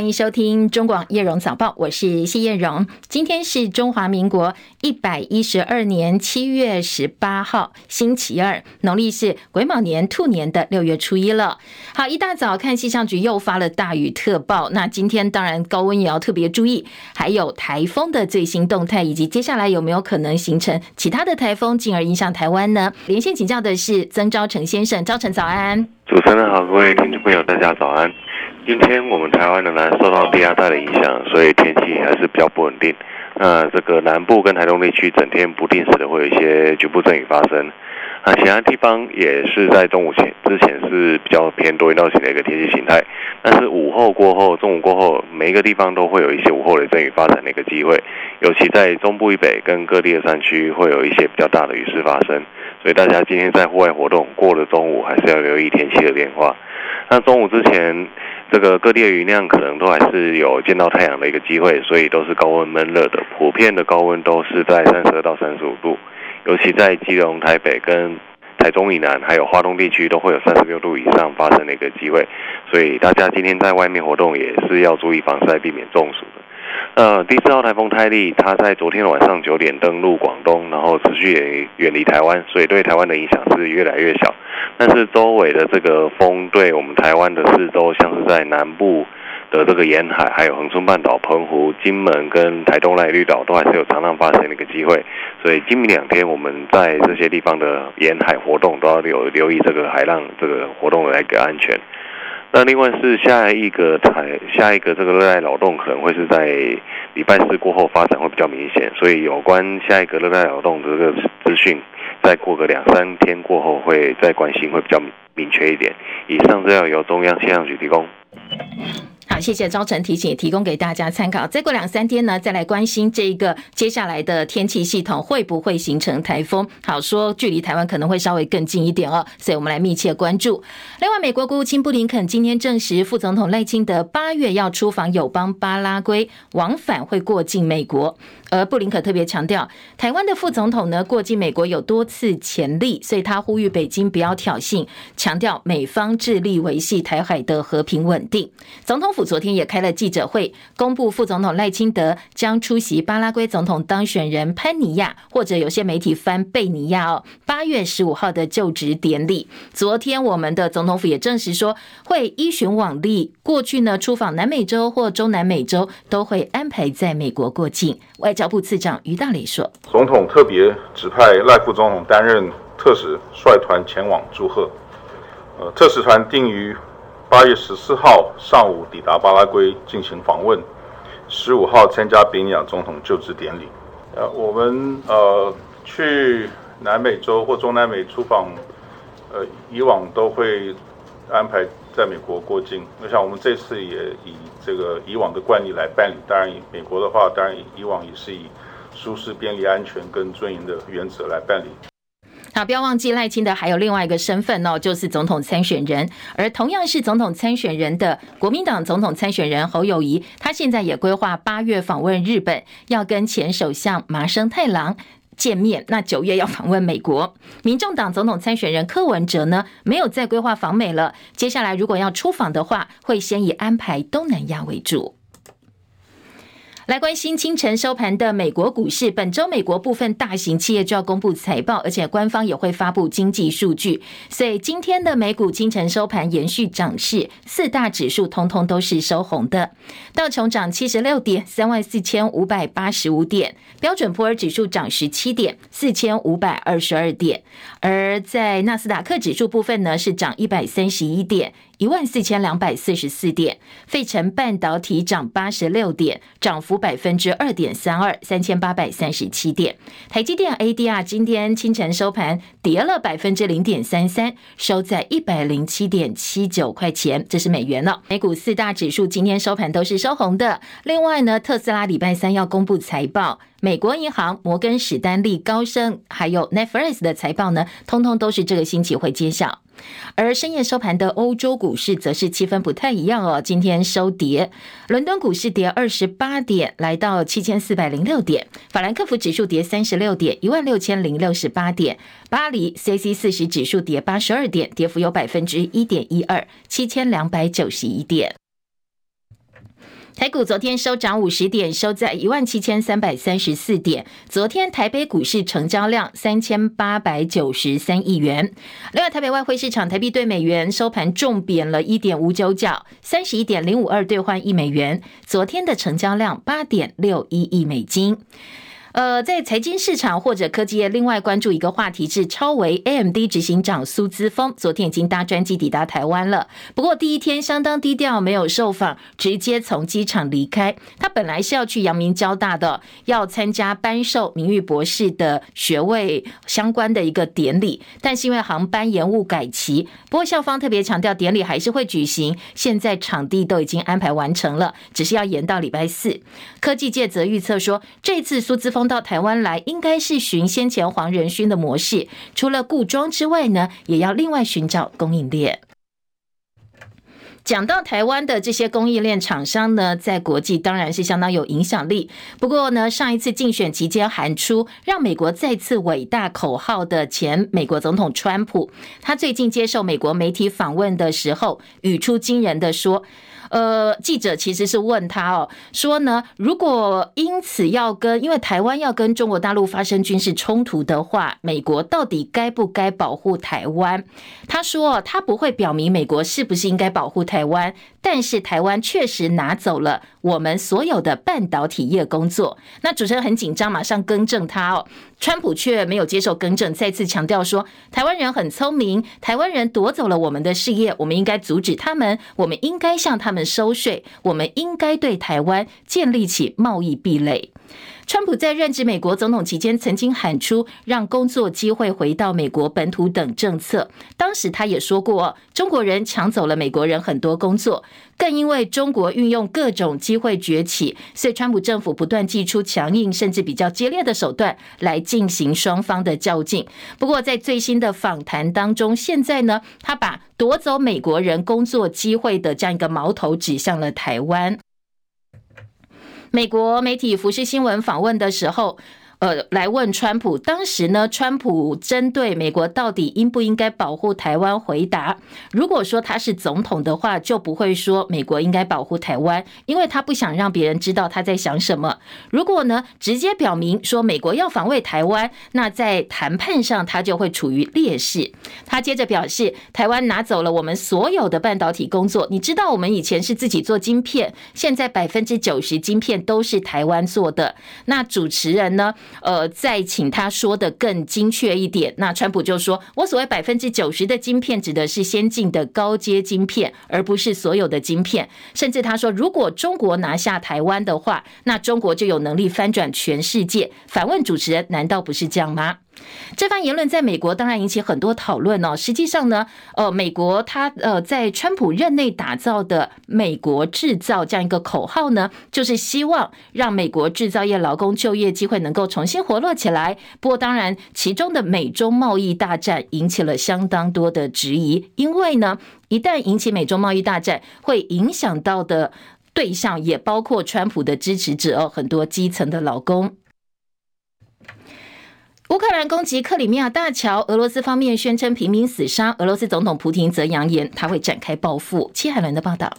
欢迎收听中广叶荣早报，我是谢叶荣。今天是中华民国一百一十二年七月十八号，星期二，农历是癸卯年兔年的六月初一了。好，一大早看气象局又发了大雨特报，那今天当然高温也要特别注意，还有台风的最新动态，以及接下来有没有可能形成其他的台风，进而影响台湾呢？连线请教的是曾昭成先生，昭成早安。主持人好，各位听众朋友，大家早安。今天我们台湾仍然受到低压带的影响，所以天气还是比较不稳定。那这个南部跟台东地区整天不定时的会有一些局部阵雨发生。啊，其他地方也是在中午前之前是比较偏多云到晴的一个天气形态，但是午后过后、中午过后，每一个地方都会有一些午后雷阵雨发展的一个机会，尤其在中部以北跟各地的山区会有一些比较大的雨势发生。所以大家今天在户外活动，过了中午还是要留意天气的变化。那中午之前，这个各地的云量可能都还是有见到太阳的一个机会，所以都是高温闷热的，普遍的高温都是在三十二到三十五度，尤其在基隆、台北跟台中以南，还有华东地区都会有三十六度以上发生的一个机会，所以大家今天在外面活动也是要注意防晒，避免中暑呃，第四号台风泰利，它在昨天晚上九点登陆广东，然后持续远远离台湾，所以对台湾的影响是越来越小。但是周围的这个风对我们台湾的四周，像是在南部的这个沿海，还有恒春半岛、澎湖、金门跟台东赖绿岛，都还是有常常发生的一个机会。所以今明两天我们在这些地方的沿海活动，都要留留意这个海浪这个活动的一个安全。那另外是下一个台下一个这个热带扰动可能会是在礼拜四过后发展会比较明显，所以有关下一个热带扰动的这个资讯，再过个两三天过后会再关心会比较明确一点。以上资料由中央气象局提供。好，谢谢昭成提醒，提供给大家参考。再过两三天呢，再来关心这个接下来的天气系统会不会形成台风。好说，距离台湾可能会稍微更近一点哦，所以我们来密切关注。另外，美国国务卿布林肯今天证实，副总统赖清德八月要出访友邦巴拉圭，往返会过境美国。而布林肯特别强调，台湾的副总统呢过境美国有多次潜力，所以他呼吁北京不要挑衅，强调美方致力维系台海的和平稳定。总统府昨天也开了记者会，公布副总统赖清德将出席巴拉圭总统当选人潘尼亚，或者有些媒体翻贝尼亚哦，八月十五号的就职典礼。昨天我们的总统府也证实说，会依循往例，过去呢出访南美洲或中南美洲都会安排在美国过境。外交部次长于大雷说：“总统特别指派赖副总统担任特使，率团前往祝贺。呃，特使团定于八月十四号上午抵达巴拉圭进行访问，十五号参加比尼亚总统就职典礼。呃，我们呃去南美洲或中南美出访，呃，以往都会安排在美国过境。我想我们这次也以。”这个以往的惯例来办理，当然美国的话，当然以往也是以舒适、便利、安全跟尊严的原则来办理。好，不要忘记赖清德还有另外一个身份哦，就是总统参选人。而同样是总统参选人的国民党总统参选人侯友谊，他现在也规划八月访问日本，要跟前首相麻生太郎。见面，那九月要访问美国。民众党总统参选人柯文哲呢，没有再规划访美了。接下来如果要出访的话，会先以安排东南亚为主。来关心清晨收盘的美国股市，本周美国部分大型企业就要公布财报，而且官方也会发布经济数据，所以今天的美股清晨收盘延续涨势，四大指数通通都是收红的。道琼涨七十六点，三万四千五百八十五点；标准普尔指数涨十七点，四千五百二十二点。而在纳斯达克指数部分呢，是涨一百三十一点。一万四千两百四十四点，费城半导体涨八十六点，涨幅百分之二点三二，三千八百三十七点。台积电 ADR 今天清晨收盘跌了百分之零点三三，收在一百零七点七九块钱，这是美元了。美股四大指数今天收盘都是收红的。另外呢，特斯拉礼拜三要公布财报。美国银行、摩根史丹利、高盛，还有 Netflix 的财报呢，通通都是这个星期会揭晓。而深夜收盘的欧洲股市则是气氛不太一样哦，今天收跌，伦敦股市跌二十八点，来到七千四百零六点；法兰克福指数跌三十六点，一万六千零六十八点；巴黎 C C 四十指数跌八十二点，跌幅有百分之一点一二，七千两百九十一点。台股昨天收涨五十点，收在一万七千三百三十四点。昨天台北股市成交量三千八百九十三亿元。另外，台北外汇市场台币兑美元收盘重贬了一点五九角，三十一点零五二兑换一美元。昨天的成交量八点六一亿美金。呃，在财经市场或者科技业，另外关注一个话题是超微 AMD 执行长苏姿丰昨天已经搭专机抵达台湾了。不过第一天相当低调，没有受访，直接从机场离开。他本来是要去阳明交大的，要参加颁授名誉博士的学位相关的一个典礼，但是因为航班延误改期。不过校方特别强调，典礼还是会举行，现在场地都已经安排完成了，只是要延到礼拜四。科技界则预测说，这次苏姿到台湾来，应该是循先前黄仁勋的模式，除了固装之外呢，也要另外寻找供应链。讲到台湾的这些供应链厂商呢，在国际当然是相当有影响力。不过呢，上一次竞选期间喊出让美国再次伟大口号的前美国总统川普，他最近接受美国媒体访问的时候，语出惊人的说。呃，记者其实是问他哦，说呢，如果因此要跟，因为台湾要跟中国大陆发生军事冲突的话，美国到底该不该保护台湾？他说，他不会表明美国是不是应该保护台湾，但是台湾确实拿走了我们所有的半导体业工作。那主持人很紧张，马上更正他哦。川普却没有接受更正，再次强调说，台湾人很聪明，台湾人夺走了我们的事业，我们应该阻止他们，我们应该向他们收税，我们应该对台湾建立起贸易壁垒。川普在任职美国总统期间，曾经喊出让工作机会回到美国本土等政策。当时他也说过，中国人抢走了美国人很多工作，更因为中国运用各种机会崛起，所以川普政府不断祭出强硬甚至比较激烈的手段来进行双方的较劲。不过在最新的访谈当中，现在呢，他把夺走美国人工作机会的这样一个矛头指向了台湾。美国媒体服饰新闻访问的时候。呃，来问川普，当时呢，川普针对美国到底应不应该保护台湾回答，如果说他是总统的话，就不会说美国应该保护台湾，因为他不想让别人知道他在想什么。如果呢，直接表明说美国要防卫台湾，那在谈判上他就会处于劣势。他接着表示，台湾拿走了我们所有的半导体工作，你知道我们以前是自己做晶片，现在百分之九十晶片都是台湾做的。那主持人呢？呃，再请他说的更精确一点。那川普就说：“我所谓百分之九十的晶片，指的是先进的高阶晶片，而不是所有的晶片。甚至他说，如果中国拿下台湾的话，那中国就有能力翻转全世界。”反问主持人：“难道不是这样吗？”这番言论在美国当然引起很多讨论哦。实际上呢，呃，美国它呃在川普任内打造的“美国制造”这样一个口号呢，就是希望让美国制造业劳工就业机会能够重新活络起来。不过，当然其中的美中贸易大战引起了相当多的质疑，因为呢，一旦引起美中贸易大战，会影响到的对象也包括川普的支持者哦，很多基层的劳工。乌克兰攻击克里米亚大桥，俄罗斯方面宣称平民死伤，俄罗斯总统普京则扬言他会展开报复。戚海伦的报道。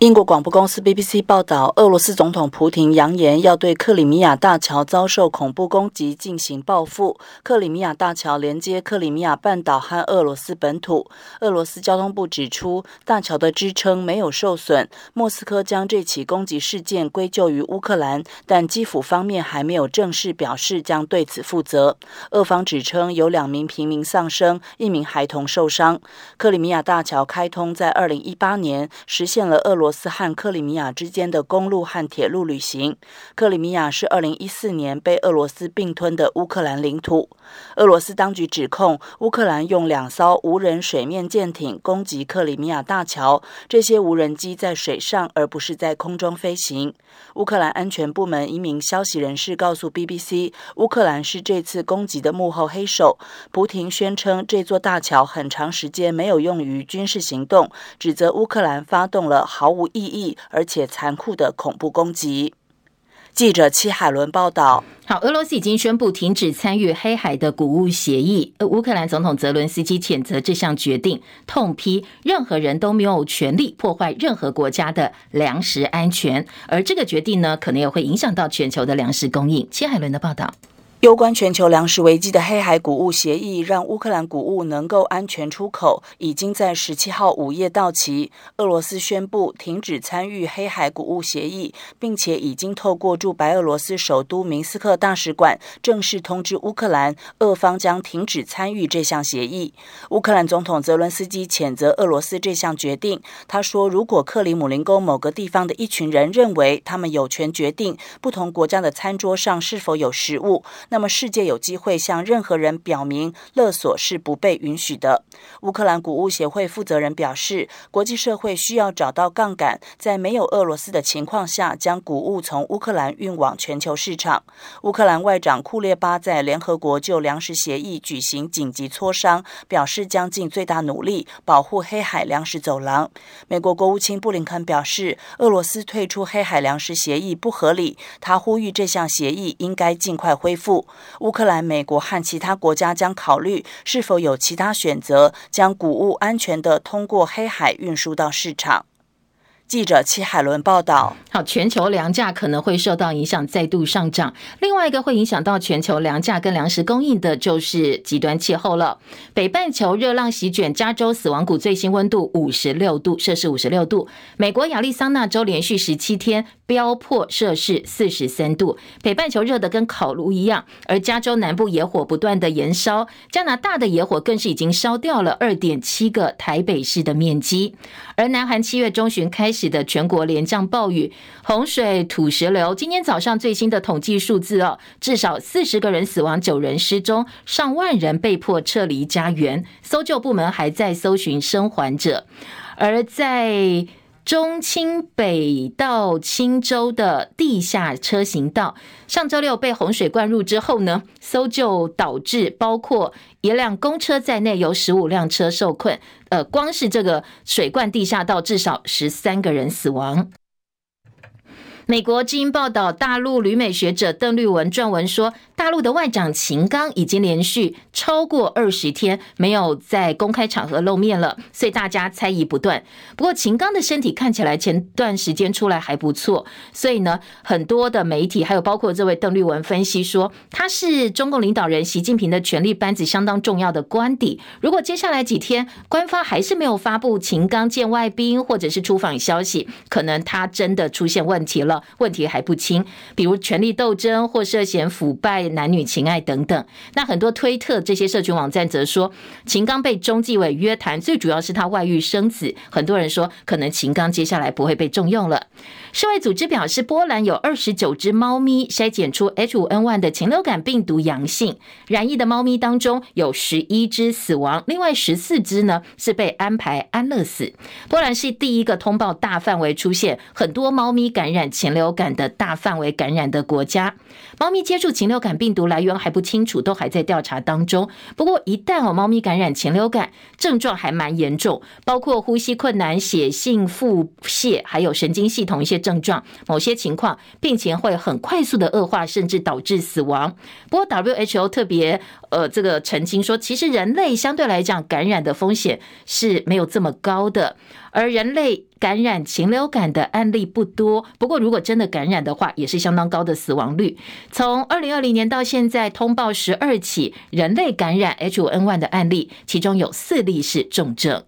英国广播公司 BBC 报道，俄罗斯总统普廷扬言要对克里米亚大桥遭受恐怖攻击进行报复。克里米亚大桥连接克里米亚半岛和俄罗斯本土。俄罗斯交通部指出，大桥的支撑没有受损。莫斯科将这起攻击事件归咎于乌克兰，但基辅方面还没有正式表示将对此负责。俄方指称有两名平民丧生，一名孩童受伤。克里米亚大桥开通在二零一八年，实现了俄罗。罗斯和克里米亚之间的公路和铁路旅行。克里米亚是二零一四年被俄罗斯并吞的乌克兰领土。俄罗斯当局指控乌克兰用两艘无人水面舰艇攻击克里米亚大桥，这些无人机在水上而不是在空中飞行。乌克兰安全部门一名消息人士告诉 BBC，乌克兰是这次攻击的幕后黑手。普亭宣称这座大桥很长时间没有用于军事行动，指责乌克兰发动了毫无意义而且残酷的恐怖攻击。记者戚海伦报道。好，俄罗斯已经宣布停止参与黑海的谷物协议。乌克兰总统泽伦斯基谴责这项决定，痛批任何人都没有权利破坏任何国家的粮食安全。而这个决定呢，可能也会影响到全球的粮食供应。戚海伦的报道。攸关全球粮食危机的黑海谷物协议，让乌克兰谷物能够安全出口，已经在十七号午夜到期。俄罗斯宣布停止参与黑海谷物协议，并且已经透过驻白俄罗斯首都明斯克大使馆正式通知乌克兰，俄方将停止参与这项协议。乌克兰总统泽伦斯基谴责俄罗斯这项决定。他说：“如果克里姆林宫某个地方的一群人认为他们有权决定不同国家的餐桌上是否有食物，”那么，世界有机会向任何人表明，勒索是不被允许的。乌克兰谷物协会负责人表示，国际社会需要找到杠杆，在没有俄罗斯的情况下，将谷物从乌克兰运往全球市场。乌克兰外长库列巴在联合国就粮食协议举行紧急磋商，表示将尽最大努力保护黑海粮食走廊。美国国务卿布林肯表示，俄罗斯退出黑海粮食协议不合理，他呼吁这项协议应该尽快恢复。乌克兰、美国和其他国家将考虑是否有其他选择，将谷物安全的通过黑海运输到市场。记者戚海伦报道：好，全球粮价可能会受到影响，再度上涨。另外一个会影响到全球粮价跟粮食供应的，就是极端气候了。北半球热浪席卷，加州死亡谷最新温度五十六度摄氏五十六度。美国亚利桑那州连续十七天飙破摄氏四十三度。北半球热得跟烤炉一样，而加州南部野火不断的延烧，加拿大的野火更是已经烧掉了二点七个台北市的面积。而南韩七月中旬开的全国连降暴雨，洪水、土石流。今天早上最新的统计数字哦，至少四十个人死亡，九人失踪，上万人被迫撤离家园。搜救部门还在搜寻生还者。而在中清北到清州的地下车行道，上周六被洪水灌入之后呢，搜救导致包括一辆公车在内有十五辆车受困。呃，光是这个水罐地下道，至少十三个人死亡。美国之音报道，大陆旅美学者邓绿文撰文说，大陆的外长秦刚已经连续超过二十天没有在公开场合露面了，所以大家猜疑不断。不过秦刚的身体看起来前段时间出来还不错，所以呢，很多的媒体还有包括这位邓绿文分析说，他是中共领导人习近平的权力班子相当重要的官邸。如果接下来几天官方还是没有发布秦刚见外宾或者是出访消息，可能他真的出现问题了。问题还不清，比如权力斗争或涉嫌腐败、男女情爱等等。那很多推特这些社群网站则说，秦刚被中纪委约谈，最主要是他外遇生子。很多人说，可能秦刚接下来不会被重用了。世卫组织表示，波兰有二十九只猫咪筛检出 H5N1 的禽流感病毒阳性，染疫的猫咪当中有十一只死亡，另外十四只呢是被安排安乐死。波兰是第一个通报大范围出现很多猫咪感染禽禽流感的大范围感染的国家。猫咪接触禽流感病毒来源还不清楚，都还在调查当中。不过一旦哦猫咪感染禽流感，症状还蛮严重，包括呼吸困难、血性腹泻，还有神经系统一些。症状，某些情况病情会很快速的恶化，甚至导致死亡。不过 WHO 特别呃这个澄清说，其实人类相对来讲感染的风险是没有这么高的，而人类感染禽流感的案例不多。不过如果真的感染的话，也是相当高的死亡率。从二零二零年到现在，通报十二起人类感染 H5N1 的案例，其中有四例是重症。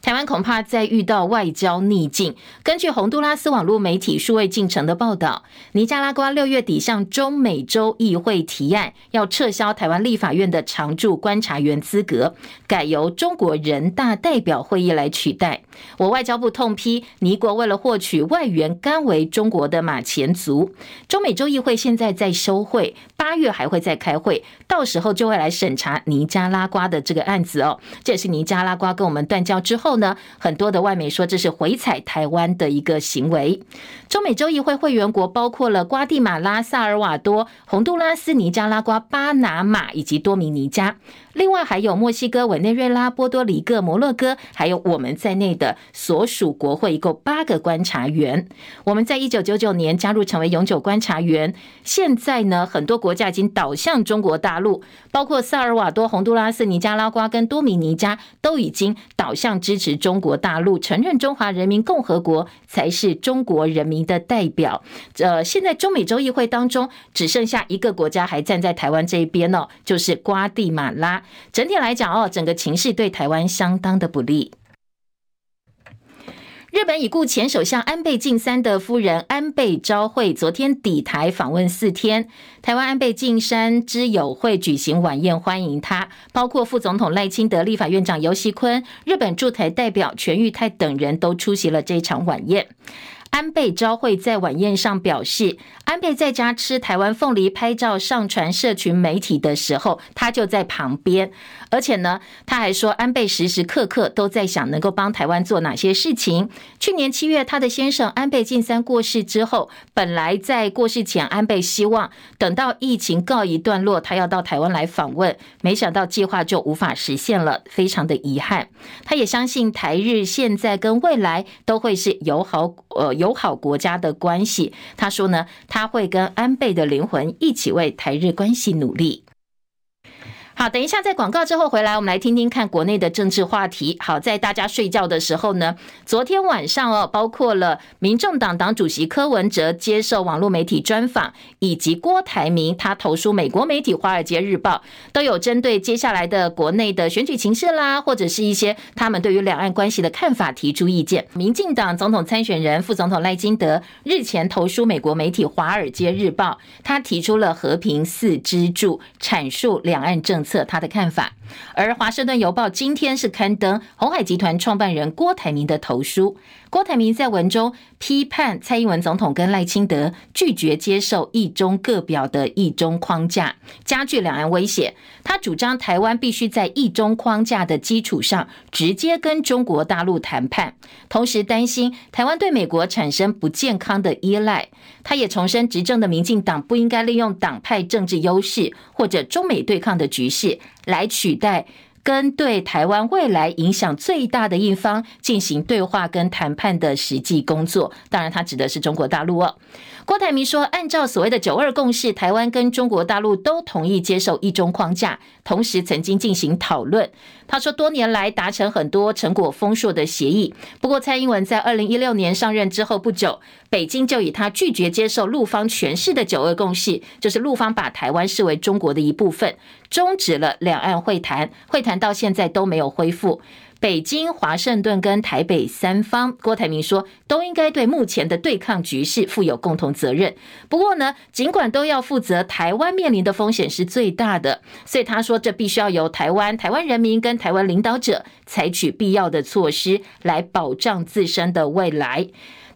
台湾恐怕再遇到外交逆境。根据洪都拉斯网络媒体数位进程的报道，尼加拉瓜六月底向中美洲议会提案，要撤销台湾立法院的常驻观察员资格，改由中国人大代表会议来取代。我外交部痛批尼国为了获取外援，甘为中国的马前卒。中美洲议会现在在休会，八月还会再开会，到时候就会来审查尼加拉瓜的这个案子哦。这也是尼加拉瓜跟我们断交之后。后呢，很多的外媒说这是回踩台湾的一个行为。中美洲议会会员国包括了瓜地马拉、萨尔瓦多、洪都拉斯、尼加拉瓜、巴拿马以及多米尼加。另外还有墨西哥、委内瑞拉、波多黎各、摩洛哥，还有我们在内的所属国会，一共八个观察员。我们在一九九九年加入成为永久观察员。现在呢，很多国家已经倒向中国大陆，包括萨尔瓦多、洪都拉斯、尼加拉瓜跟多米尼加，都已经倒向支持中国大陆，承认中华人民共和国才是中国人民的代表。呃，现在中美洲议会当中只剩下一个国家还站在台湾这一边哦，就是瓜地马拉。整体来讲哦，整个情势对台湾相当的不利。日本已故前首相安倍晋三的夫人安倍昭惠昨天抵台访问四天，台湾安倍晋三之友会举行晚宴欢迎他，包括副总统赖清德、立法院长游锡坤、日本驻台代表全玉泰等人都出席了这场晚宴。安倍昭惠在晚宴上表示，安倍在家吃台湾凤梨拍照上传社群媒体的时候，他就在旁边。而且呢，他还说，安倍时时刻刻都在想能够帮台湾做哪些事情。去年七月，他的先生安倍晋三过世之后，本来在过世前，安倍希望等到疫情告一段落，他要到台湾来访问，没想到计划就无法实现了，非常的遗憾。他也相信台日现在跟未来都会是友好呃友友好国家的关系。他说呢，他会跟安倍的灵魂一起为台日关系努力。好，等一下，在广告之后回来，我们来听听看国内的政治话题。好，在大家睡觉的时候呢，昨天晚上哦，包括了民众党党主席柯文哲接受网络媒体专访，以及郭台铭他投书美国媒体《华尔街日报》，都有针对接下来的国内的选举情势啦，或者是一些他们对于两岸关系的看法提出意见。民进党总统参选人副总统赖清德日前投书美国媒体《华尔街日报》，他提出了和平四支柱，阐述两岸政策。测他的看法，而《华盛顿邮报》今天是刊登红海集团创办人郭台铭的投书。郭台铭在文中批判蔡英文总统跟赖清德拒绝接受一中各表的一中框架，加剧两岸威胁。他主张台湾必须在一中框架的基础上直接跟中国大陆谈判，同时担心台湾对美国产生不健康的依赖。他也重申，执政的民进党不应该利用党派政治优势或者中美对抗的局势来取代。跟对台湾未来影响最大的一方进行对话跟谈判的实际工作，当然他指的是中国大陆哦。郭台铭说，按照所谓的九二共识，台湾跟中国大陆都同意接受一中框架，同时曾经进行讨论。他说，多年来达成很多成果丰硕的协议。不过，蔡英文在二零一六年上任之后不久，北京就以他拒绝接受陆方诠释的九二共识，就是陆方把台湾视为中国的一部分，终止了两岸会谈，会谈到现在都没有恢复。北京、华盛顿跟台北三方，郭台铭说都应该对目前的对抗局势负有共同责任。不过呢，尽管都要负责，台湾面临的风险是最大的，所以他说这必须要由台湾、台湾人民跟台湾领导者采取必要的措施来保障自身的未来。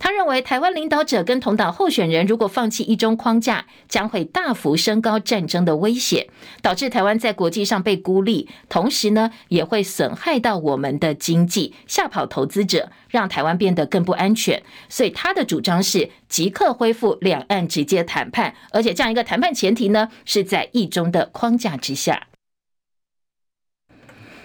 他认为，台湾领导者跟同党候选人如果放弃一中框架，将会大幅升高战争的威胁，导致台湾在国际上被孤立，同时呢，也会损害到我们的经济，吓跑投资者，让台湾变得更不安全。所以他的主张是即刻恢复两岸直接谈判，而且这样一个谈判前提呢，是在一中的框架之下。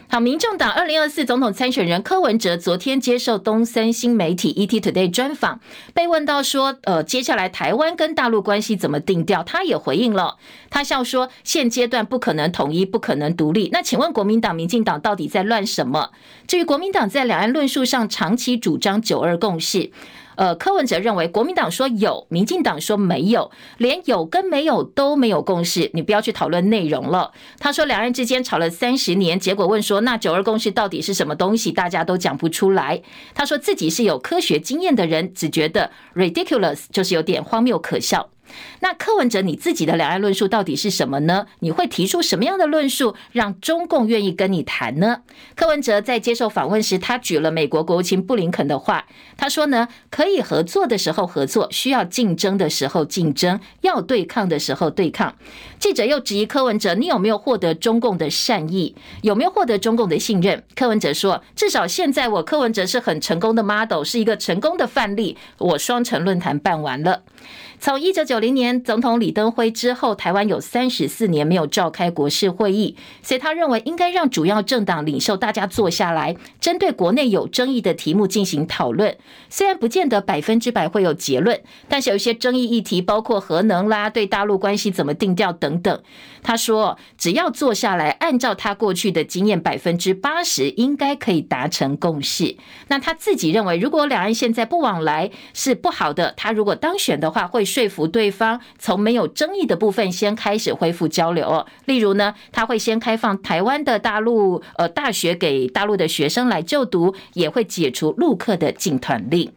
好，民众党二零二四总统参选人柯文哲昨天接受东森新媒体 ET Today 专访，被问到说，呃，接下来台湾跟大陆关系怎么定调？他也回应了，他笑说，现阶段不可能统一，不可能独立。那请问国民党、民进党到底在乱什么？至于国民党在两岸论述上长期主张九二共识。呃，柯文哲认为国民党说有，民进党说没有，连有跟没有都没有共识，你不要去讨论内容了。他说两岸之间吵了三十年，结果问说那九二共识到底是什么东西，大家都讲不出来。他说自己是有科学经验的人，只觉得 ridiculous 就是有点荒谬可笑。那柯文哲，你自己的两岸论述到底是什么呢？你会提出什么样的论述，让中共愿意跟你谈呢？柯文哲在接受访问时，他举了美国国务卿布林肯的话，他说呢，可以合作的时候合作，需要竞争的时候竞争，要对抗的时候对抗。记者又质疑柯文哲，你有没有获得中共的善意？有没有获得中共的信任？柯文哲说，至少现在我柯文哲是很成功的 model，是一个成功的范例。我双城论坛办完了。从一九九九零年总统李登辉之后，台湾有三十四年没有召开国事会议，所以他认为应该让主要政党领袖大家坐下来，针对国内有争议的题目进行讨论。虽然不见得百分之百会有结论，但是有一些争议议题，包括核能啦、对大陆关系怎么定调等等。他说，只要坐下来，按照他过去的经验，百分之八十应该可以达成共识。那他自己认为，如果两岸现在不往来是不好的，他如果当选的话，会。说服对对方从没有争议的部分先开始恢复交流，例如呢，他会先开放台湾的大陆呃大学给大陆的学生来就读，也会解除陆客的禁团令。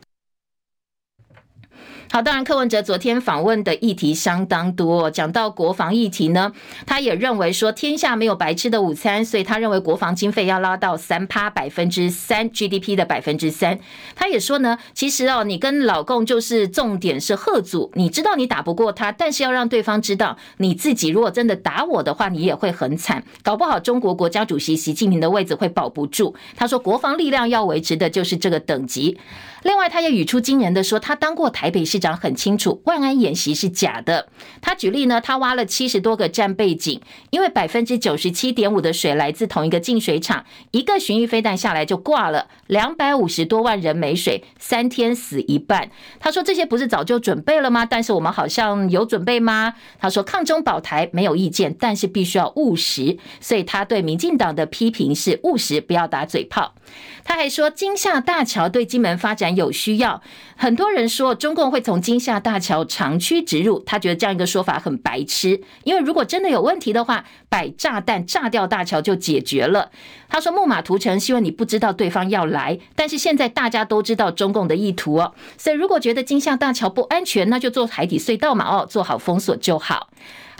好，当然，柯文哲昨天访问的议题相当多。讲到国防议题呢，他也认为说天下没有白吃的午餐，所以他认为国防经费要拉到三趴百分之三 GDP 的百分之三。他也说呢，其实哦，你跟老共就是重点是吓阻，你知道你打不过他，但是要让对方知道你自己如果真的打我的话，你也会很惨，搞不好中国国家主席习近平的位置会保不住。他说，国防力量要维持的就是这个等级。另外，他也语出惊人的说，他当过台北市长，很清楚万安演习是假的。他举例呢，他挖了七十多个战备井，因为百分之九十七点五的水来自同一个净水厂，一个巡弋飞弹下来就挂了，两百五十多万人没水，三天死一半。他说这些不是早就准备了吗？但是我们好像有准备吗？他说抗中保台没有意见，但是必须要务实。所以他对民进党的批评是务实，不要打嘴炮。他还说，金厦大桥对金门发展有需要。很多人说中共会从金厦大桥长驱直入，他觉得这样一个说法很白痴。因为如果真的有问题的话，摆炸弹炸掉大桥就解决了。他说木马屠城，希望你不知道对方要来，但是现在大家都知道中共的意图哦。所以如果觉得金厦大桥不安全，那就做海底隧道嘛，哦，做好封锁就好。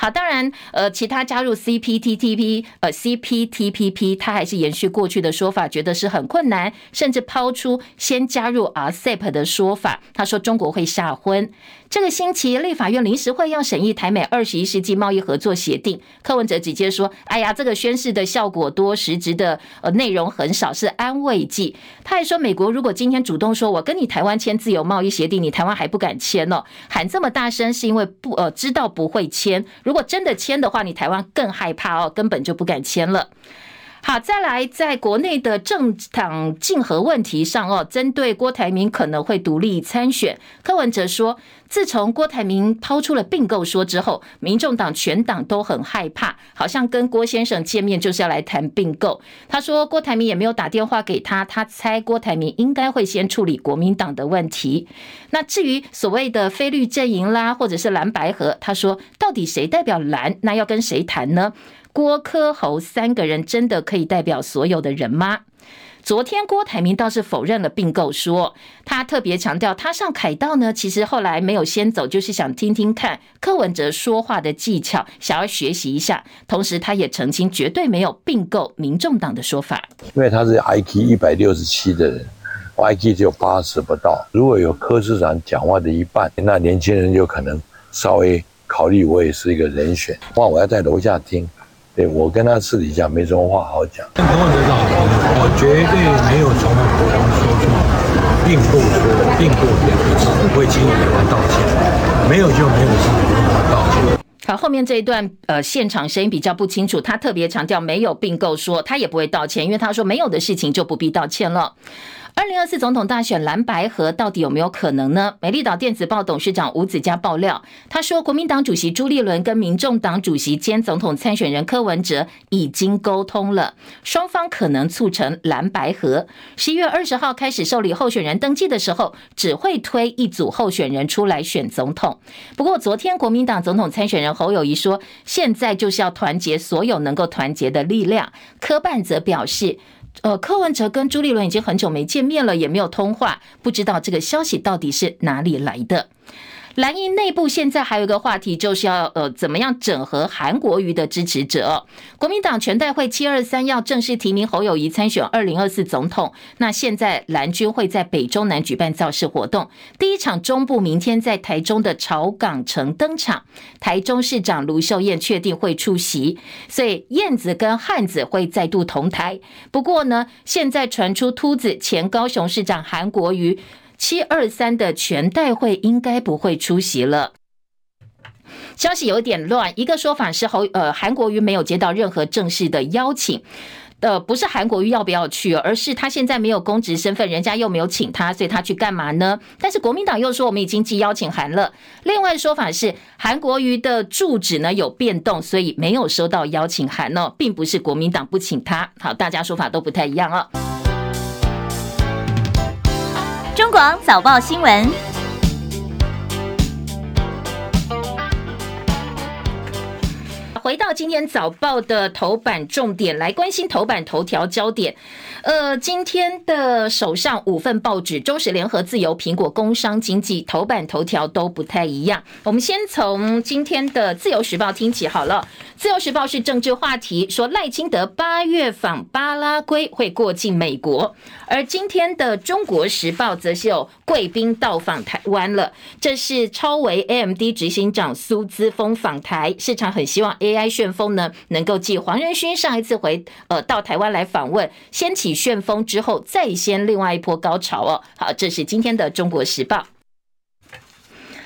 好，当然，呃，其他加入 CPTPP，呃，CPTPP，他还是延续过去的说法，觉得是很困难，甚至抛出先加入 RCEP 的说法。他说中国会吓昏。这个星期立法院临时会要审议台美二十一世纪贸易合作协定，柯文哲直接说：“哎呀，这个宣示的效果多，实质的呃内容很少，是安慰剂。”他还说：“美国如果今天主动说我跟你台湾签自由贸易协定，你台湾还不敢签哦，喊这么大声是因为不呃知道不会签。如果真的签的话，你台湾更害怕哦，根本就不敢签了。”好，再来，在国内的政党竞合问题上哦，针对郭台铭可能会独立参选，柯文哲说，自从郭台铭抛出了并购说之后，民众党全党都很害怕，好像跟郭先生见面就是要来谈并购。他说郭台铭也没有打电话给他，他猜郭台铭应该会先处理国民党的问题。那至于所谓的非绿阵营啦，或者是蓝白合，他说到底谁代表蓝？那要跟谁谈呢？郭科侯三个人真的可以代表所有的人吗？昨天郭台铭倒是否认了并购说，他特别强调，他上凯道呢，其实后来没有先走，就是想听听看柯文哲说话的技巧，想要学习一下。同时，他也澄清绝对没有并购民众党的说法，因为他是 IQ 一百六十七的人，我 IQ 只有八十不到。如果有柯市长讲话的一半，那年轻人就可能稍微考虑，我也是一个人选。哇，我要在楼下听。对，我跟他私底下没什么话好讲。跟柯文哲是好朋友，我绝对没有从口中说出并购说并购两个字，我会请委员道歉。没有就没有，请委员道歉。好，后面这一段呃，现场声音比较不清楚，他特别强调没有并购说，他也不会道歉，因为他说没有的事情就不必道歉了。二零二四总统大选蓝白合到底有没有可能呢？美丽岛电子报董事长吴子嘉爆料，他说，国民党主席朱立伦跟民众党主席兼总统参选人柯文哲已经沟通了，双方可能促成蓝白合。十一月二十号开始受理候选人登记的时候，只会推一组候选人出来选总统。不过，昨天国民党总统参选人侯友宜说，现在就是要团结所有能够团结的力量。柯办则表示。呃，柯文哲跟朱立伦已经很久没见面了，也没有通话，不知道这个消息到底是哪里来的。蓝营内部现在还有一个话题，就是要呃怎么样整合韩国瑜的支持者。国民党全代会七二三要正式提名侯友宜参选二零二四总统。那现在蓝军会在北中南举办造势活动，第一场中部明天在台中的潮港城登场，台中市长卢秀燕确定会出席，所以燕子跟汉子会再度同台。不过呢，现在传出秃子前高雄市长韩国瑜。七二三的全代会应该不会出席了，消息有点乱。一个说法是侯呃韩国瑜没有接到任何正式的邀请，呃不是韩国瑜要不要去，而是他现在没有公职身份，人家又没有请他，所以他去干嘛呢？但是国民党又说我们已经寄邀请函了。另外说法是韩国瑜的住址呢有变动，所以没有收到邀请函哦，并不是国民党不请他。好，大家说法都不太一样哦。广早报新闻，回到今天早报的头版重点，来关心头版头条焦点。呃，今天的手上五份报纸，《中时联合自由》、苹果、工商经济头版头条都不太一样。我们先从今天的《自由时报》听起好了，《自由时报》是政治话题，说赖清德八月访巴拉圭会过境美国，而今天的《中国时报》则是有贵宾到访台湾了，这是超微 AMD 执行长苏姿丰访台，市场很希望 AI 旋风呢能够继黄仁勋上一次回呃到台湾来访问，掀起。旋风之后，再掀另外一波高潮哦。好，这是今天的《中国时报》。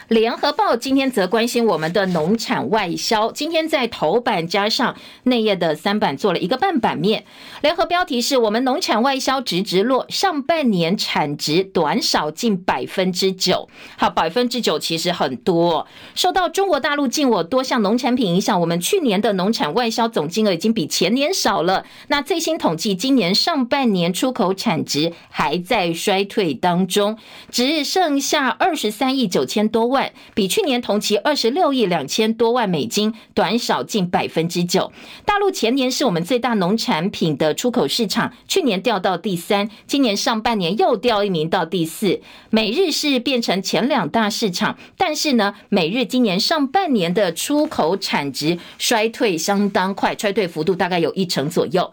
联合报今天则关心我们的农产外销，今天在头版加上内页的三版做了一个半版面。联合标题是我们农产外销直直落，上半年产值短少近百分之九。好，百分之九其实很多，受到中国大陆禁我多项农产品影响，我们去年的农产外销总金额已经比前年少了。那最新统计，今年上半年出口产值还在衰退当中，只剩下二十三亿九千多万。万比去年同期二十六亿两千多万美金短少近百分之九。大陆前年是我们最大农产品的出口市场，去年掉到第三，今年上半年又掉一名到第四。美日是变成前两大市场，但是呢，美日今年上半年的出口产值衰退相当快，衰退幅度大概有一成左右。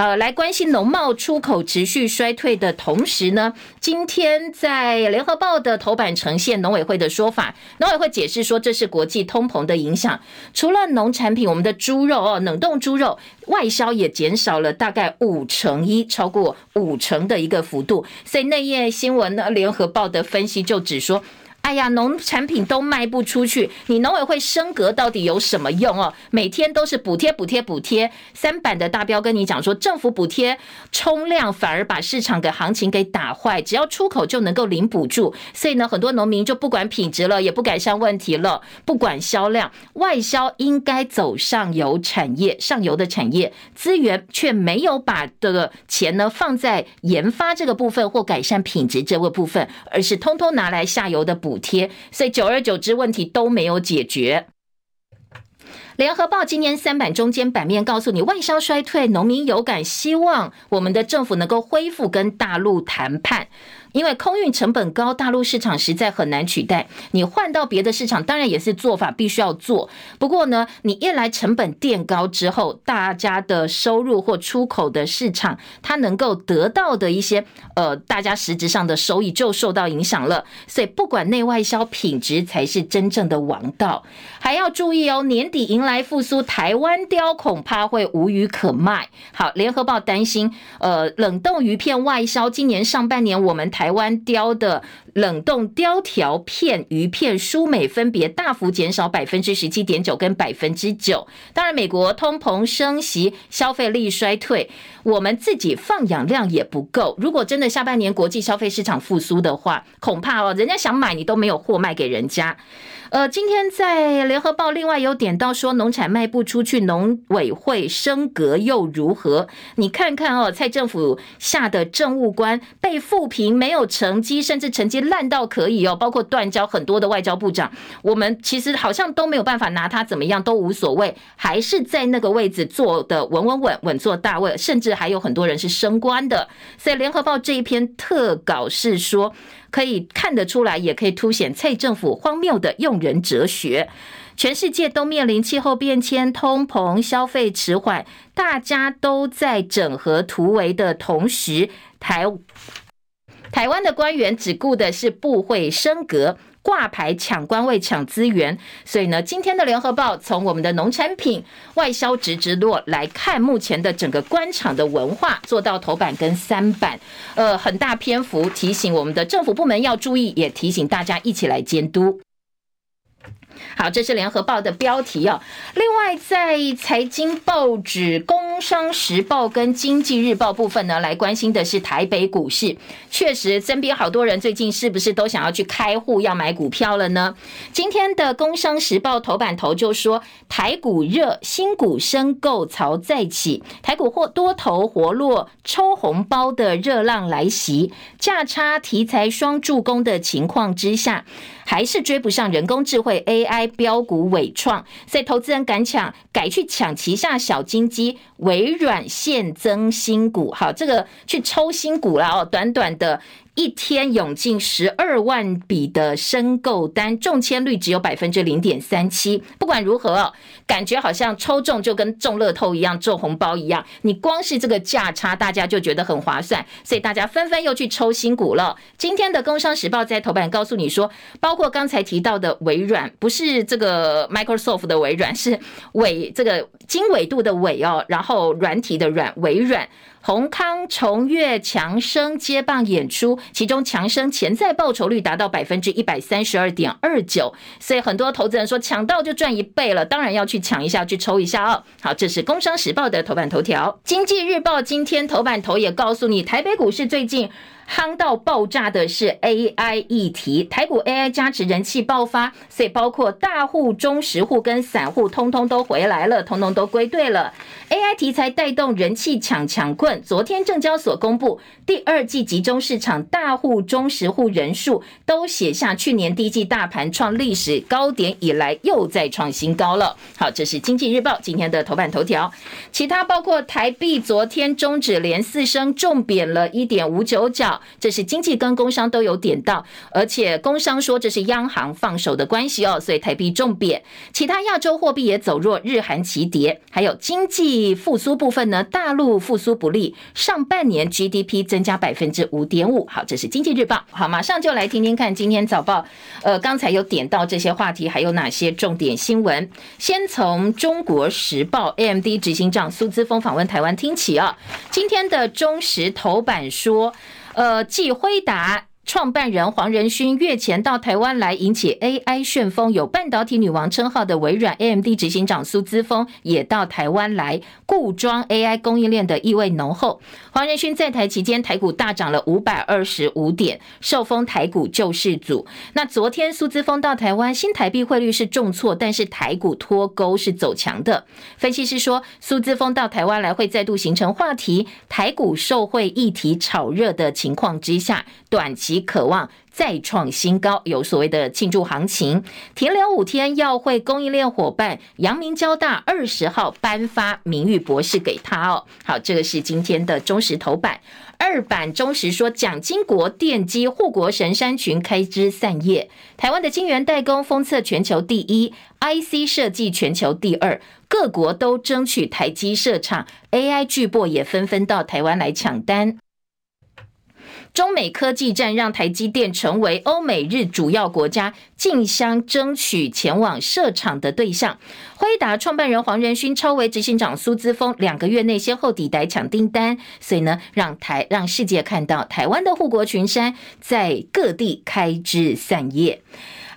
呃，来关心农贸出口持续衰退的同时呢，今天在联合报的头版呈现农委会的说法，农委会解释说这是国际通膨的影响。除了农产品，我们的猪肉哦，冷冻猪肉外销也减少了大概五成一，超过五成的一个幅度。所以内页新闻呢，联合报的分析就只说。哎呀，农产品都卖不出去，你农委会升格到底有什么用哦？每天都是补贴、补贴、补贴。三版的大标跟你讲说，政府补贴冲量反而把市场的行情给打坏，只要出口就能够领补助，所以呢，很多农民就不管品质了，也不改善问题了，不管销量，外销应该走上游产业，上游的产业资源却没有把这个钱呢放在研发这个部分或改善品质这个部分，而是通通拿来下游的补。补贴，所以久而久之，问题都没有解决。联合报今年三版中间版面告诉你，外销衰退，农民有感，希望我们的政府能够恢复跟大陆谈判。因为空运成本高，大陆市场实在很难取代。你换到别的市场，当然也是做法必须要做。不过呢，你一来成本垫高之后，大家的收入或出口的市场，它能够得到的一些呃，大家实质上的收益就受到影响了。所以不管内外销，品质才是真正的王道。还要注意哦，年底迎来复苏，台湾雕恐怕会无鱼可卖。好，联合报担心，呃，冷冻鱼片外销，今年上半年我们。台台湾雕的冷冻雕条片、鱼片、舒美分别大幅减少百分之十七点九跟百分之九。当然，美国通膨升息，消费力衰退，我们自己放养量也不够。如果真的下半年国际消费市场复苏的话，恐怕哦，人家想买你都没有货卖给人家。呃，今天在联合报另外有点到说，农产卖不出去，农委会升格又如何？你看看哦，蔡政府下的政务官被负评，没没有成绩，甚至成绩烂到可以哦，包括断交很多的外交部长，我们其实好像都没有办法拿他怎么样，都无所谓，还是在那个位置坐的稳稳稳，稳坐大位，甚至还有很多人是升官的。所以联合报这一篇特稿是说，可以看得出来，也可以凸显蔡政府荒谬的用人哲学。全世界都面临气候变迁、通膨、消费迟缓，大家都在整合突围的同时，台台湾的官员只顾的是部会升格。挂牌抢官位、抢资源，所以呢，今天的联合报从我们的农产品外销直直落来看，目前的整个官场的文化，做到头版跟三版，呃，很大篇幅提醒我们的政府部门要注意，也提醒大家一起来监督。好，这是联合报的标题哦。另外，在财经报纸《工商时报》跟《经济日报》部分呢，来关心的是台北股市。确实，身边好多人最近是不是都想要去开户要买股票了呢？今天的《工商时报》头版头就说，台股热，新股申购潮再起，台股或多头活络，抽红包的热浪来袭，价差题材双助攻的情况之下。还是追不上人工智慧 AI 标股尾创，所以投资人敢抢，改去抢旗下小金鸡微软现增新股。好，这个去抽新股了哦，短短的。一天涌进十二万笔的申购单，中签率只有百分之零点三七。不管如何，感觉好像抽中就跟中乐透一样，中红包一样。你光是这个价差，大家就觉得很划算，所以大家纷纷又去抽新股了。今天的《工商时报》在头版告诉你说，包括刚才提到的微软，不是这个 Microsoft 的微软，是纬这个经纬度的纬哦，然后软体的软，微软。宏康、重越、强生接棒演出，其中强生潜在报酬率达到百分之一百三十二点二九，所以很多投资人说抢到就赚一倍了，当然要去抢一下，去抽一下哦。好，这是《工商时报》的头版头条，《经济日报》今天头版头也告诉你，台北股市最近。夯到爆炸的是 AI 议题，台股 AI 加持人气爆发，所以包括大户、中实户跟散户，通通都回来了，通通都归队了。AI 题材带动人气抢抢棍，昨天证交所公布第二季集中市场大户、中实户人数都写下去年第一季大盘创历史高点以来又再创新高了。好，这是经济日报今天的头版头条。其他包括台币昨天终止连四升，重贬了一点五九角。这是经济跟工商都有点到，而且工商说这是央行放手的关系哦，所以台币重贬。其他亚洲货币也走弱，日韩齐跌。还有经济复苏部分呢，大陆复苏不利，上半年 GDP 增加百分之五点五。好，这是经济日报。好，马上就来听听看今天早报。呃，刚才有点到这些话题，还有哪些重点新闻？先从中国时报 AMD 执行长苏姿丰访问台湾听起啊。今天的中时头版说。呃，继辉达创办人黄仁勋月前到台湾来引起 AI 旋风，有半导体女王称号的微软 AMD 执行长苏姿丰也到台湾来固装 AI 供应链的意味浓厚。黄仁勋在台期间，台股大涨了五百二十五点，受封台股救世主。那昨天苏姿丰到台湾，新台币汇率是重挫，但是台股脱钩是走强的。分析师说，苏姿丰到台湾来会再度形成话题，台股受惠议题炒热的情况之下，短期渴望。再创新高，有所谓的庆祝行情。停留五天，要会供应链伙伴阳明交大二十号颁发名誉博士给他哦。好，这个是今天的中实头版。二版中时说，蒋经国奠基护国神山群开枝散叶。台湾的晶圆代工封测全球第一，IC 设计全球第二，各国都争取台积设厂，AI 巨擘也纷纷到台湾来抢单。中美科技战让台积电成为欧美日主要国家竞相争取前往设厂的对象。辉达创办人黄仁勋、超微执行长苏姿峰两个月内先后抵台抢订单，所以呢，让台让世界看到台湾的护国群山在各地开枝散叶。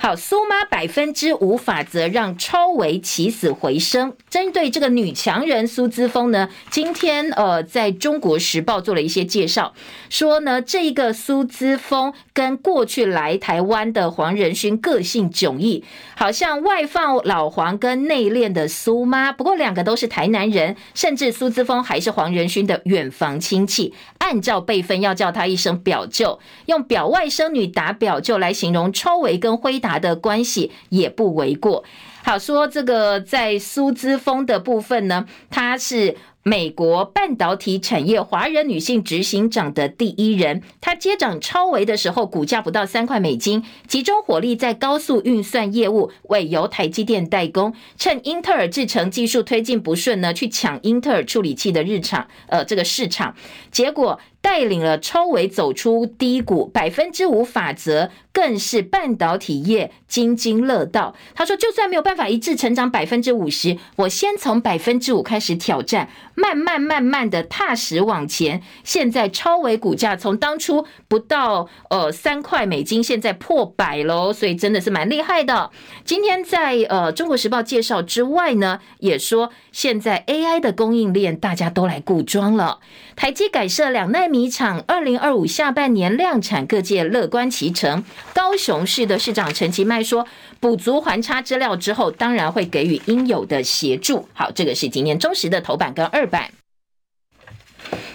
好，苏妈百分之五法则让超维起死回生。针对这个女强人苏姿丰呢，今天呃，在中国时报做了一些介绍，说呢，这一个苏姿丰跟过去来台湾的黄仁勋个性迥异，好像外放老黄跟内恋的苏妈。不过两个都是台南人，甚至苏姿丰还是黄仁勋的远房亲戚。按照辈分要叫他一声表舅，用表外甥女打表舅来形容超维跟辉达的关系也不为过。好，说这个在苏姿丰的部分呢，他是。美国半导体产业华人女性执行长的第一人，她接掌超微的时候，股价不到三块美金，集中火力在高速运算业务，为由台积电代工，趁英特尔制程技术推进不顺呢，去抢英特尔处理器的日场，呃，这个市场，结果。带领了超微走出低谷，百分之五法则更是半导体业津津乐道。他说，就算没有办法一致成长百分之五十，我先从百分之五开始挑战，慢慢慢慢的踏实往前。现在超微股价从当初不到呃三块美金，现在破百喽，所以真的是蛮厉害的。今天在呃中国时报介绍之外呢，也说现在 AI 的供应链大家都来固装了，台积改设两奈米。厂二零二五下半年量产，各界乐观其成。高雄市的市长陈其迈说，补足环差资料之后，当然会给予应有的协助。好，这个是今年中时的头版跟二版。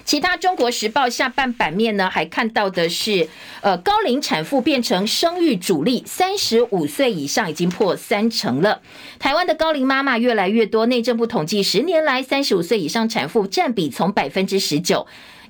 其他中国时报下半版面呢，还看到的是，呃，高龄产妇变成生育主力，三十五岁以上已经破三成了。台湾的高龄妈妈越来越多，内政部统计，十年来三十五岁以上产妇占比从百分之十九。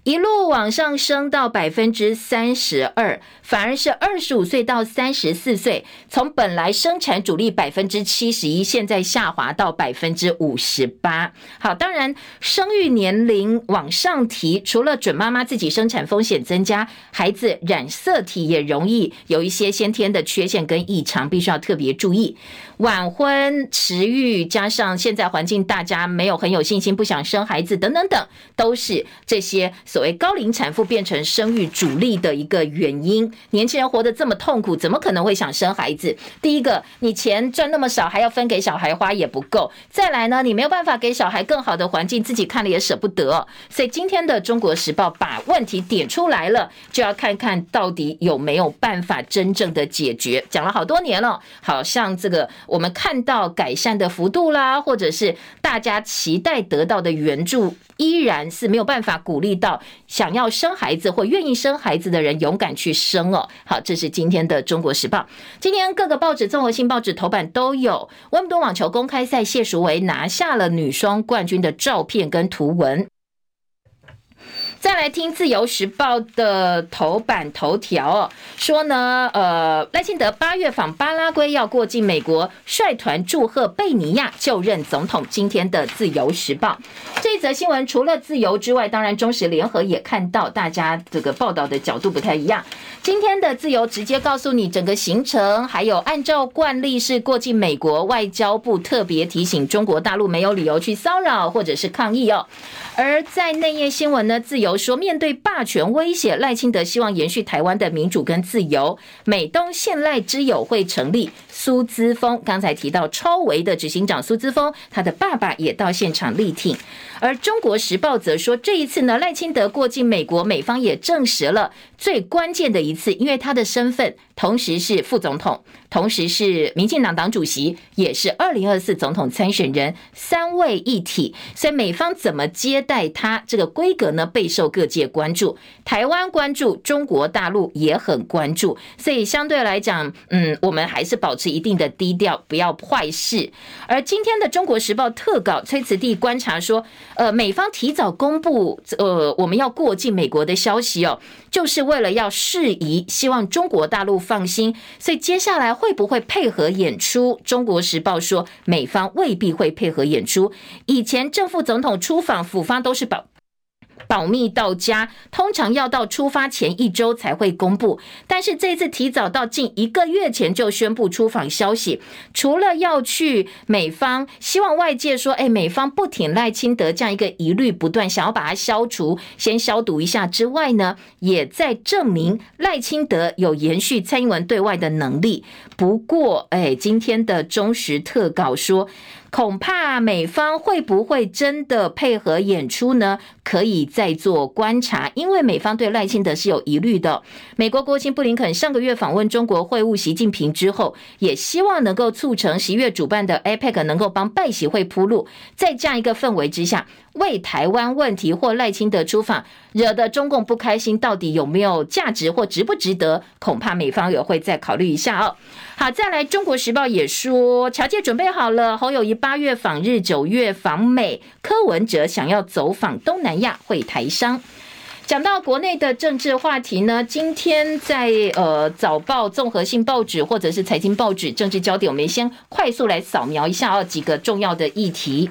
一路往上升到百分之三十二，反而是二十五岁到三十四岁，从本来生产主力百分之七十一，现在下滑到百分之五十八。好，当然生育年龄往上提，除了准妈妈自己生产风险增加，孩子染色体也容易有一些先天的缺陷跟异常，必须要特别注意。晚婚迟育，加上现在环境，大家没有很有信心，不想生孩子，等等等，都是这些所谓高龄产妇变成生育主力的一个原因。年轻人活得这么痛苦，怎么可能会想生孩子？第一个，你钱赚那么少，还要分给小孩花也不够；再来呢，你没有办法给小孩更好的环境，自己看了也舍不得。所以今天的《中国时报》把问题点出来了，就要看看到底有没有办法真正的解决。讲了好多年了，好像这个。我们看到改善的幅度啦，或者是大家期待得到的援助，依然是没有办法鼓励到想要生孩子或愿意生孩子的人勇敢去生哦。好，这是今天的《中国时报》。今天各个报纸、综合性报纸头版都有温布顿网球公开赛谢淑薇拿下了女双冠军的照片跟图文。再来听《自由时报》的头版头条哦，说呢，呃，赖清德八月访巴拉圭要过境美国，率团祝贺贝尼亚就任总统。今天的《自由时报》这则新闻，除了自由之外，当然中时联合也看到，大家这个报道的角度不太一样。今天的自由直接告诉你整个行程，还有按照惯例是过境美国，外交部特别提醒中国大陆没有理由去骚扰或者是抗议哦。而在内页新闻呢，自由说面对霸权威胁，赖清德希望延续台湾的民主跟自由。美东现赖之友会成立。苏姿丰刚才提到超维的执行长苏姿丰，他的爸爸也到现场力挺。而中国时报则说，这一次呢，赖清德过境美国，美方也证实了最关键的一次，因为他的身份同时是副总统。同时是民进党党主席，也是二零二四总统参选人，三位一体，所以美方怎么接待他，这个规格呢，备受各界关注。台湾关注，中国大陆也很关注，所以相对来讲，嗯，我们还是保持一定的低调，不要坏事。而今天的《中国时报》特稿崔慈弟观察说，呃，美方提早公布，呃，我们要过境美国的消息哦，就是为了要释疑，希望中国大陆放心，所以接下来。会不会配合演出？中国时报说，美方未必会配合演出。以前正副总统出访，府方都是保。保密到家，通常要到出发前一周才会公布，但是这次提早到近一个月前就宣布出访消息。除了要去美方，希望外界说，哎，美方不挺赖清德这样一个疑虑不断，想要把它消除，先消毒一下之外呢，也在证明赖清德有延续蔡英文对外的能力。不过，哎，今天的中时特稿说。恐怕美方会不会真的配合演出呢？可以再做观察，因为美方对赖清德是有疑虑的。美国国务卿布林肯上个月访问中国会晤习近平之后，也希望能够促成十一月主办的 APEC 能够帮拜习会铺路，在这样一个氛围之下。为台湾问题或赖清德出访惹得中共不开心，到底有没有价值或值不值得？恐怕美方也会再考虑一下哦。好，再来，《中国时报》也说，侨界准备好了，侯友谊八月访日，九月访美，柯文哲想要走访东南亚会台商。讲到国内的政治话题呢，今天在呃早报、综合性报纸或者是财经报纸政治焦点，我们先快速来扫描一下哦几个重要的议题。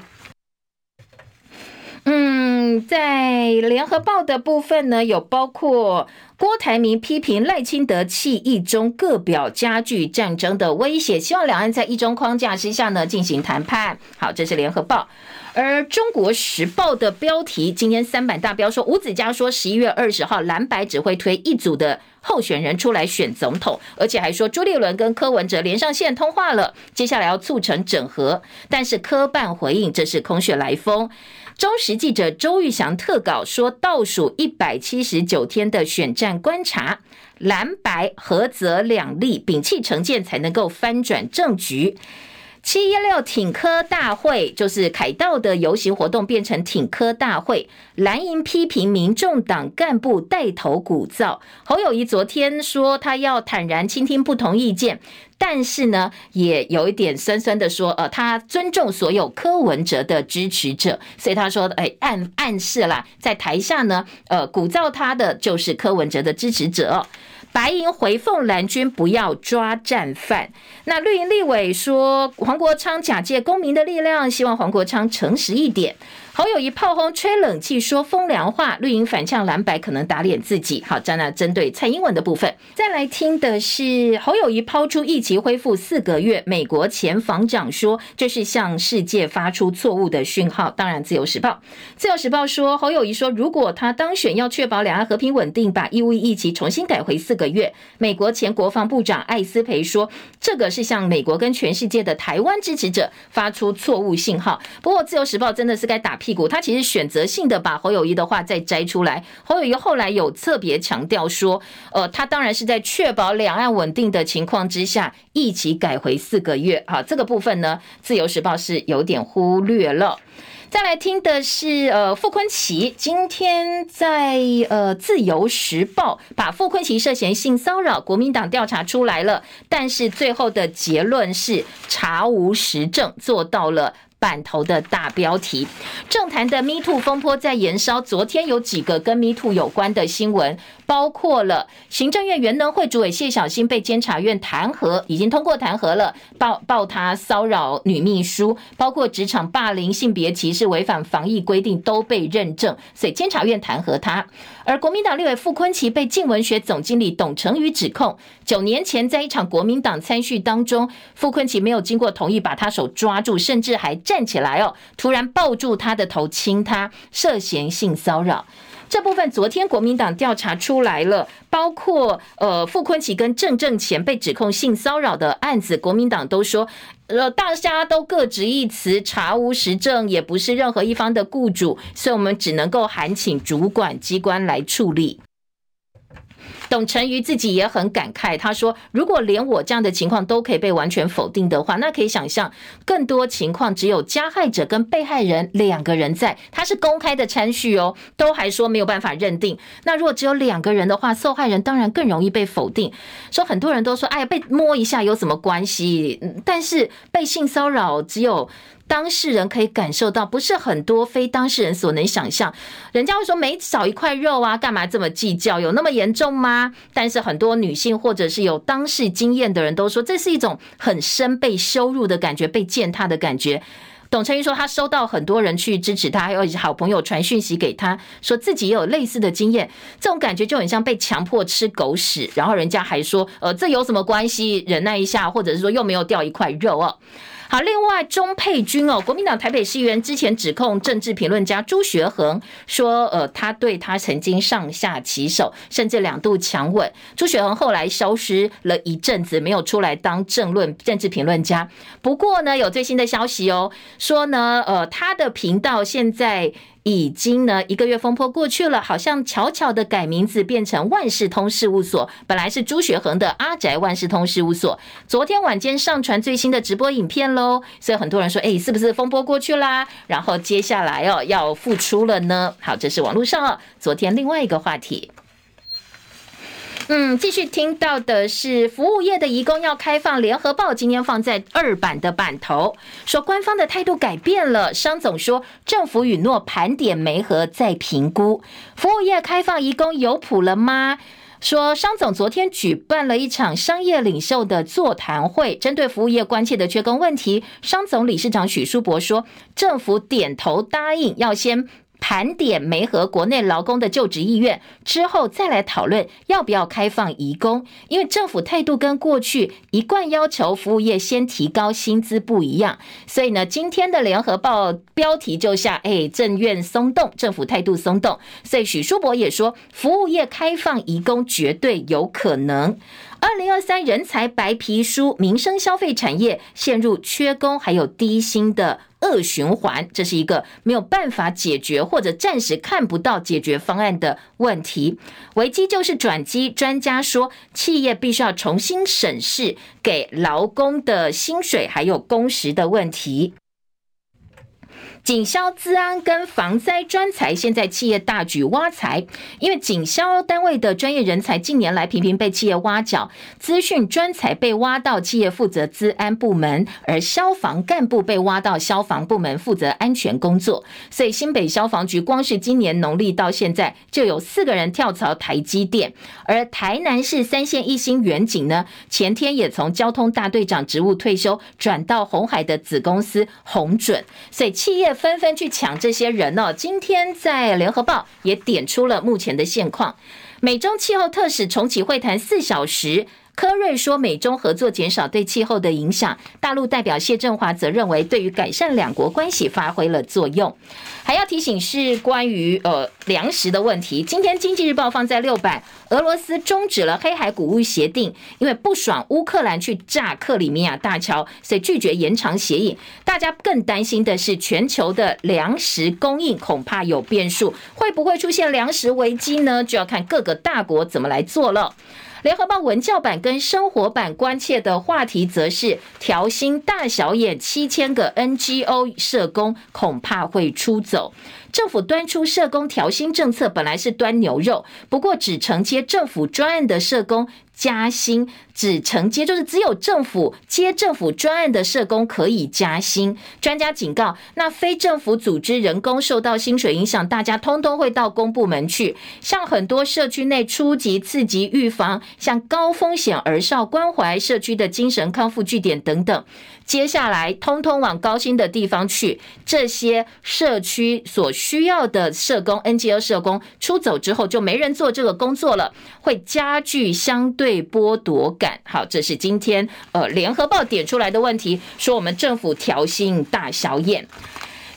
嗯，在联合报的部分呢，有包括郭台铭批评赖清德弃一中，各表加剧战争的威胁，希望两岸在一中框架之下呢进行谈判。好，这是联合报。而中国时报的标题今天三版大标说，吴子嘉说十一月二十号蓝白只会推一组的候选人出来选总统，而且还说朱立伦跟柯文哲连上线通话了，接下来要促成整合。但是柯办回应，这是空穴来风。中时记者周玉祥特稿说，倒数一百七十九天的选战观察，蓝白合则两利，摒弃成见才能够翻转政局。七一六挺科大会就是凯道的游行活动变成挺科大会，蓝营批评民众党干部带头鼓噪。侯友宜昨天说他要坦然倾听不同意见，但是呢，也有一点酸酸的说，呃，他尊重所有柯文哲的支持者，所以他说，哎，暗暗示啦，在台下呢，呃，鼓噪他的就是柯文哲的支持者。白银回奉蓝军不要抓战犯。那绿营立委说黄国昌假借公民的力量，希望黄国昌诚实一点。侯友谊炮轰吹冷气说风凉话，绿营反呛蓝白可能打脸自己。好，这呢针对蔡英文的部分，再来听的是侯友谊抛出疫情恢复四个月，美国前防长说这是向世界发出错误的讯号。当然，自由时报，自由时报说侯友谊说如果他当选，要确保两岸和平稳定，把义务疫情重新改回四个月。美国前国防部长艾斯培说这个是向美国跟全世界的台湾支持者发出错误信号。不过，自由时报真的是该打屁股，他其实选择性的把侯友宜的话再摘出来。侯友宜后来有特别强调说，呃，他当然是在确保两岸稳定的情况之下，一起改回四个月。好，这个部分呢，自由时报是有点忽略了。再来听的是，呃，傅昆萁今天在呃自由时报把傅昆萁涉嫌性骚扰，国民党调查出来了，但是最后的结论是查无实证，做到了。版头的大标题，政坛的 Me Too 风波在延烧。昨天有几个跟 Me Too 有关的新闻，包括了行政院原能会主委谢小新被监察院弹劾，已经通过弹劾了，报报他骚扰女秘书，包括职场霸凌、性别歧视、违反防疫规定都被认证，所以监察院弹劾他。而国民党立委傅崐萁被镜文学总经理董成宇指控，九年前在一场国民党参叙当中，傅崐萁没有经过同意把他手抓住，甚至还站起来哦，突然抱住他的头亲他，涉嫌性骚扰。这部分昨天国民党调查出来了，包括呃傅昆奇跟郑正前被指控性骚扰的案子，国民党都说。呃，大家都各执一词，查无实证，也不是任何一方的雇主，所以我们只能够函请主管机关来处理。董成瑜自己也很感慨，他说：“如果连我这样的情况都可以被完全否定的话，那可以想象更多情况只有加害者跟被害人两个人在，他是公开的参叙哦，都还说没有办法认定。那如果只有两个人的话，受害人当然更容易被否定。说很多人都说，哎呀，被摸一下有什么关系？但是被性骚扰只有。”当事人可以感受到，不是很多非当事人所能想象。人家会说，每少一块肉啊，干嘛这么计较？有那么严重吗？但是很多女性或者是有当事经验的人都说，这是一种很深被羞辱的感觉，被践踏的感觉。董成玉说，他收到很多人去支持他，还有好朋友传讯息给他，说自己也有类似的经验，这种感觉就很像被强迫吃狗屎。然后人家还说，呃，这有什么关系？忍耐一下，或者是说又没有掉一块肉哦。好，另外钟沛君哦，国民党台北市议员之前指控政治评论家朱学恒说，呃，他对他曾经上下其手，甚至两度强吻。朱学恒后来消失了一阵子，没有出来当政论政治评论家。不过呢，有最新的消息哦，说呢，呃，他的频道现在。已经呢一个月风波过去了，好像巧巧的改名字变成万事通事务所，本来是朱学恒的阿宅万事通事务所。昨天晚间上传最新的直播影片喽，所以很多人说，哎，是不是风波过去啦？然后接下来哦要复出了呢？好，这是网络上哦昨天另外一个话题。嗯，继续听到的是服务业的移工要开放，联合报今天放在二版的版头，说官方的态度改变了。商总说政府允诺盘点媒合再评估，服务业开放移工有谱了吗？说商总昨天举办了一场商业领袖的座谈会，针对服务业关切的缺工问题，商总理事长许书博说，政府点头答应要先。盘点媒合国内劳工的就职意愿之后，再来讨论要不要开放移工。因为政府态度跟过去一贯要求服务业先提高薪资不一样，所以呢，今天的联合报标题就下：哎，政院松动，政府态度松动。所以许书博也说，服务业开放移工绝对有可能。二零二三人才白皮书，民生消费产业陷入缺工还有低薪的恶循环，这是一个没有办法解决或者暂时看不到解决方案的问题。危机就是转机，专家说，企业必须要重新审视给劳工的薪水还有工时的问题。警消资安跟防灾专才，现在企业大举挖才，因为警消单位的专业人才近年来频频被企业挖角，资讯专才被挖到企业负责资安部门，而消防干部被挖到消防部门负责安全工作。所以新北消防局光是今年农历到现在，就有四个人跳槽台积电，而台南市三线一星远景呢，前天也从交通大队长职务退休，转到鸿海的子公司鸿准，所以企业。纷纷去抢这些人呢。今天在联合报也点出了目前的现况。美中气候特使重启会谈四小时。柯瑞说，美中合作减少对气候的影响。大陆代表谢振华则认为，对于改善两国关系发挥了作用。还要提醒是关于呃粮食的问题。今天经济日报放在六版，俄罗斯终止了黑海谷物协定，因为不爽乌克兰去炸克里米亚大桥，所以拒绝延长协议。大家更担心的是，全球的粮食供应恐怕有变数，会不会出现粮食危机呢？就要看各个大国怎么来做了。联合报文教版跟生活版关切的话题，则是调薪大小眼，七千个 NGO 社工恐怕会出走。政府端出社工调薪政策，本来是端牛肉，不过只承接政府专案的社工。加薪只承接，就是只有政府接政府专案的社工可以加薪。专家警告，那非政府组织人工受到薪水影响，大家通通会到公部门去。像很多社区内初级、次级预防，像高风险儿少关怀社区的精神康复据点等等。接下来，通通往高薪的地方去。这些社区所需要的社工、NGO 社工出走之后，就没人做这个工作了，会加剧相对剥夺感。好，这是今天呃联合报点出来的问题，说我们政府调薪大小眼。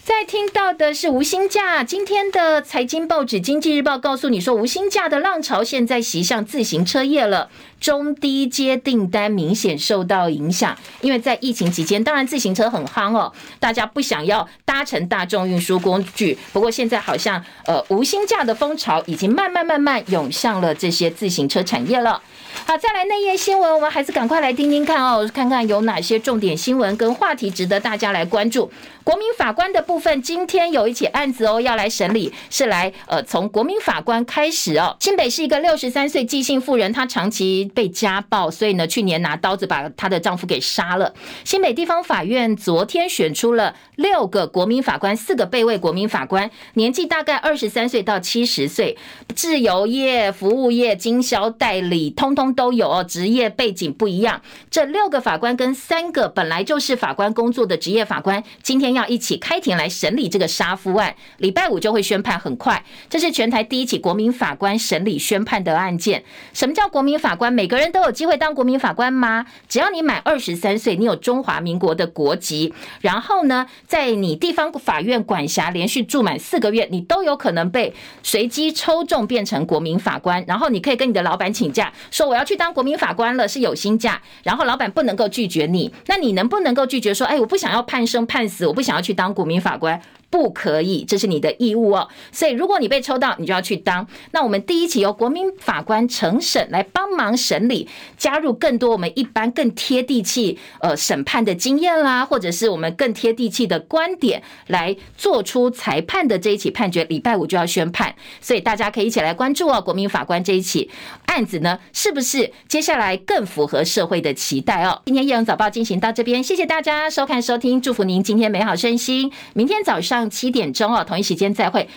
再听到的是无薪假，今天的财经报纸《经济日报》告诉你说，无薪假的浪潮现在袭向自行车业了。中低阶订单明显受到影响，因为在疫情期间，当然自行车很夯哦，大家不想要搭乘大众运输工具。不过现在好像呃无薪假的风潮已经慢慢慢慢涌向了这些自行车产业了。好，再来内页新闻，我们还是赶快来听听看哦，看看有哪些重点新闻跟话题值得大家来关注。国民法官的部分，今天有一起案子哦要来审理，是来呃从国民法官开始哦。新北是一个六十三岁纪姓妇人，她长期被家暴，所以呢，去年拿刀子把她的丈夫给杀了。新北地方法院昨天选出了六个国民法官，四个被位国民法官，年纪大概二十三岁到七十岁，自由业、服务业、经销代理，通通都有哦，职业背景不一样。这六个法官跟三个本来就是法官工作的职业法官，今天要一起开庭来审理这个杀夫案，礼拜五就会宣判，很快。这是全台第一起国民法官审理宣判的案件。什么叫国民法官？每个人都有机会当国民法官吗？只要你满二十三岁，你有中华民国的国籍，然后呢，在你地方法院管辖连续住满四个月，你都有可能被随机抽中变成国民法官。然后你可以跟你的老板请假，说我要去当国民法官了，是有薪假。然后老板不能够拒绝你，那你能不能够拒绝说，哎，我不想要判生判死，我不想要去当股民法官？不可以，这是你的义务哦。所以，如果你被抽到，你就要去当。那我们第一起由国民法官承审来帮忙审理，加入更多我们一般更贴地气呃审判的经验啦，或者是我们更贴地气的观点来做出裁判的这一起判决，礼拜五就要宣判。所以大家可以一起来关注哦，国民法官这一起案子呢，是不是接下来更符合社会的期待哦？今天叶荣早报进行到这边，谢谢大家收看收听，祝福您今天美好身心。明天早上上。七点钟哦，同一时间再会。